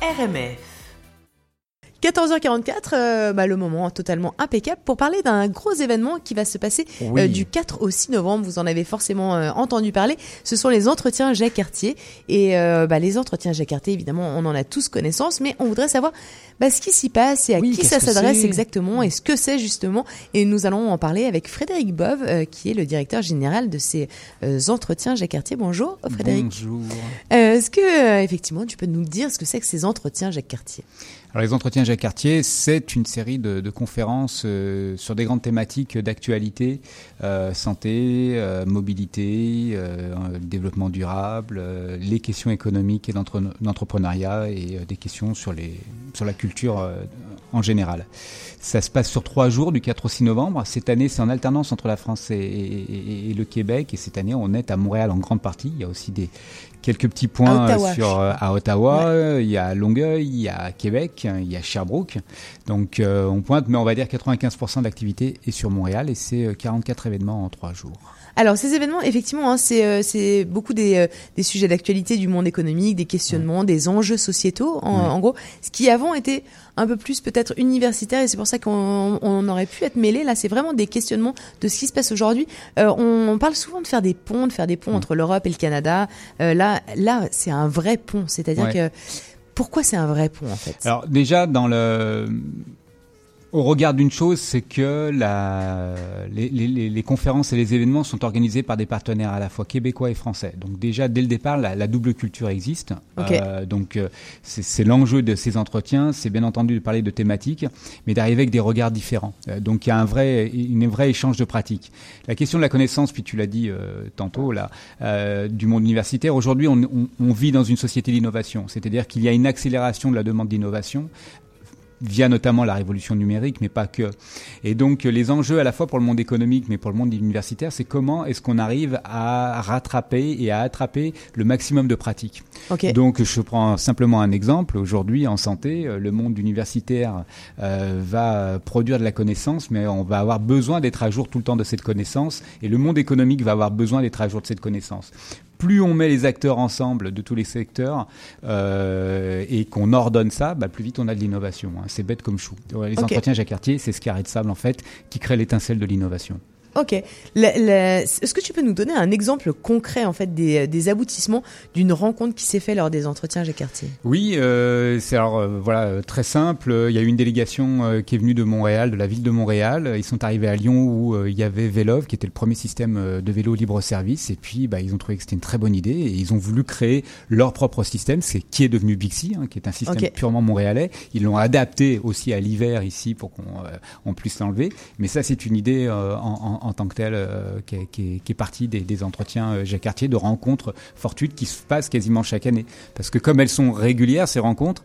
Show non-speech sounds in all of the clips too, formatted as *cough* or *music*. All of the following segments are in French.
RMF. 14h44, euh, bah, le moment totalement impeccable pour parler d'un gros événement qui va se passer euh, du 4 au 6 novembre. Vous en avez forcément euh, entendu parler. Ce sont les entretiens Jacques Cartier. Et euh, bah, les entretiens Jacques Cartier, évidemment, on en a tous connaissance, mais on voudrait savoir bah, ce qui s'y passe et à Oui, qui ça s'adresse exactement et ce que c'est justement. Et nous allons en parler avec Frédéric Bove, euh, qui est le directeur général de ces euh, entretiens Jacques Cartier. Bonjour, Frédéric. Bonjour. Euh, Est-ce que, euh, effectivement, tu peux nous dire ce que c'est que ces entretiens Jacques Cartier? Alors les entretiens Cartier, c'est une série de, conférences euh, sur des grandes thématiques d'actualité, euh, santé, euh, mobilité, développement durable, les questions économiques et d'entre- d'entrepreneuriat et des questions sur la culture en général. Ça se passe sur trois jours, du 4 au 6 novembre. Cette année, c'est en alternance entre la France et, et- et- et le Québec. Et cette année, on est à Montréal en grande partie. Il y a aussi des quelques petits points À Ottawa. euh, sur euh, à Ottawa, euh, il y a Longueuil, il y a Québec, euh, il y a Sherbrooke. Donc euh, on pointe, mais on va dire 95% de l'activité est sur Montréal et c'est euh, 44 événements en trois jours. Alors ces événements, effectivement, hein, c'est euh, beaucoup des, euh, des sujets d'actualité du monde économique, des questionnements, des enjeux sociétaux, en, Ouais. en gros, ce qui avant était un peu plus peut-être universitaire et c'est pour ça qu'on on aurait pu être mêlé. Là, c'est vraiment des questionnements de ce qui se passe aujourd'hui. Euh, on, on parle souvent de faire des ponts, de faire des ponts entre l'Europe et le Canada. Euh, là, là, c'est un vrai pont. C'est-à-dire Ouais. que pourquoi c'est un vrai pont en fait? Alors déjà dans le au regard d'une chose, c'est que la, les, les- les- les conférences et les événements sont organisés par des partenaires à la fois québécois et français. Donc déjà, dès le départ, la, la double culture existe. Euh, donc euh, c'est l'enjeu de ces entretiens, c'est bien entendu de parler de thématiques, mais d'arriver avec des regards différents. Euh, donc il y a un vrai, une vrai échange de pratiques. La question de la connaissance, puis tu l'as dit euh, tantôt là, du monde universitaire. Aujourd'hui, on, on- on vit dans une société d'innovation, c'est-à-dire qu'il y a une accélération de la demande d'innovation via notamment la révolution numérique, mais pas que. Et donc euh, les enjeux à la fois pour le monde économique, mais pour le monde universitaire, c'est comment est-ce qu'on arrive à rattraper et à attraper le maximum de pratiques. Donc je prends simplement un exemple. Aujourd'hui en santé, euh, le monde universitaire euh, va produire de la connaissance, mais on va avoir besoin d'être à jour tout le temps de cette connaissance, et le monde économique va avoir besoin d'être à jour de cette connaissance plus on met les acteurs ensemble de tous les secteurs euh, et qu'on ordonne ça, bah, plus vite on a de l'innovation. hein. C'est bête comme chou. Les entretiens Jacques Cartier, c'est ce carré de sable en fait qui crée l'étincelle de l'innovation. Ok. Est-ce que tu peux nous donner un exemple concret en fait des, des aboutissements d'une rencontre qui s'est faite lors des entretiens Jacques Cartier? Oui, euh, c'est alors euh, voilà euh, très simple. Il y a eu une délégation euh, qui est venue de Montréal, de la ville de Montréal. Ils sont arrivés à Lyon où il y avait Vélov, qui était le premier système de vélo libre service. Et puis, bah, ils ont trouvé que c'était une très bonne idée et ils ont voulu créer leur propre système, c'est qui est devenu Bixi, hein, qui est un système purement montréalais. Ils l'ont adapté aussi à l'hiver ici pour qu'on on puisse l'enlever. Mais ça, c'est une idée en, en- en tant que telle euh, qui, est, qui est- qui est partie des, des entretiens euh, Jacques Cartier, de rencontres fortuites qui se passent quasiment chaque année. Parce que comme elles sont régulières, ces rencontres,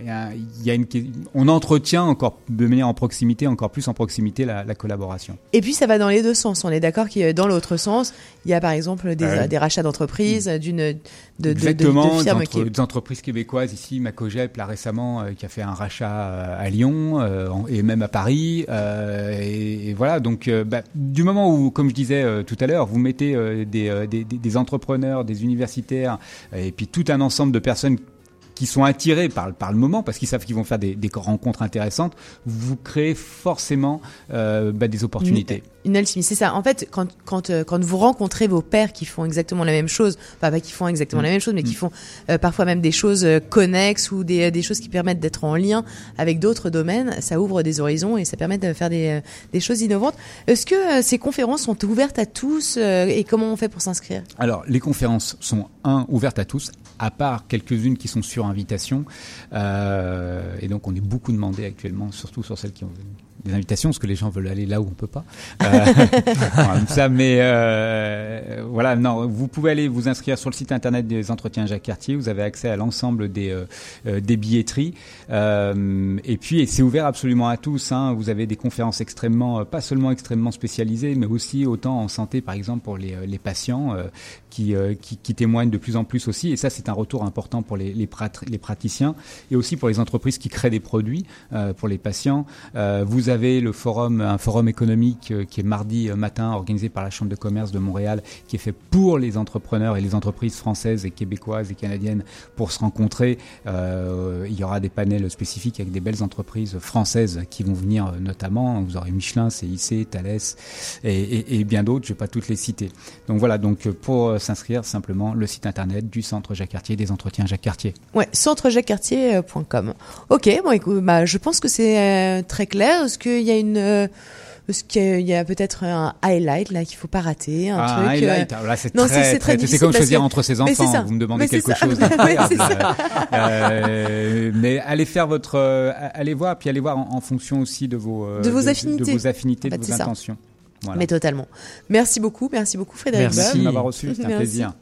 il y a, il y a une, on entretient encore de manière en proximité, encore plus en proximité, la, la collaboration. Et puis ça va dans les deux sens. On est d'accord qu'il y a dans l'autre sens, il y a par exemple des, rachats d'entreprises, d'une de, de, de, Exactement, de firmes des, qui. entre- des entreprises québécoises ici, Macogep là récemment euh, qui a fait un rachat euh, à Lyon euh, en- et même à Paris. et, et voilà, donc bah, du moment où, comme je disais tout à l'heure, vous mettez des, des, des- des entrepreneurs, des universitaires et puis tout un ensemble de personnes qui sont attirés par, par le moment parce qu'ils savent qu'ils vont faire des, des rencontres intéressantes, vous créez forcément euh, bah, des opportunités. Une alchimie, c'est ça. En fait, quand, quand, euh, quand vous rencontrez vos pairs qui font exactement la même chose, enfin pas qui font exactement Mm. la même chose, mais qui font euh, parfois même des choses connexes ou des, des choses qui permettent d'être en lien avec d'autres domaines, ça ouvre des horizons et ça permet de faire des, des choses innovantes. Est-ce que ces conférences sont ouvertes à tous et comment on fait pour s'inscrire? Alors, les conférences sont, un, ouvertes à tous, à part quelques-unes qui sont sur invitation. Euh, et donc, on est beaucoup demandé actuellement, surtout sur celles qui ont des invitations, parce que les gens veulent aller là où on peut pas. Euh, *laughs* ça, mais euh, voilà, non, vous pouvez aller vous inscrire sur le site internet des entretiens Jacques Cartier. Vous avez accès à l'ensemble des des billetteries. Et puis, et c'est ouvert absolument à tous. Hein. Vous avez des conférences extrêmement, pas seulement extrêmement spécialisées, mais aussi autant en santé, par exemple, pour les, les patients qui, qui témoignent de plus en plus aussi. Et ça, c'est un retour important pour les les, les praticiens et aussi pour les entreprises qui créent des produits euh, pour les patients. Euh, vous avez le forum, un forum économique euh, qui est mardi matin organisé par la Chambre de commerce de Montréal, qui est fait pour les entrepreneurs et les entreprises françaises et québécoises et canadiennes pour se rencontrer. il y aura des panels spécifiques avec des belles entreprises françaises qui vont venir notamment. Vous aurez Michelin, CIC, Thales et, et bien d'autres. Je ne vais pas toutes les citer. Donc voilà. Donc pour s'inscrire, simplement le site internet du Centre Jacques Cartier, des entretiens Jacques Cartier. Ouais, centrejacquescartier.com. Ok, bon, écoute, bah, je pense que c'est euh, très clair. Est-ce qu'il y a une euh, est-ce qu'il y a peut-être un highlight là qu'il faut pas rater, un ah, truc. Highlight, euh, là c'est très, très, C'est comme choisir entre ses enfants. Vous me demandez quelque chose *laughs* euh, mais allez faire votre, allez voir, puis allez voir en, fonction aussi de vos, de vos affinités, de, vos affinités, de vos intentions. Voilà. Mais totalement. Merci beaucoup, merci beaucoup Frédéric. Merci de m'avoir reçu, c'était un plaisir.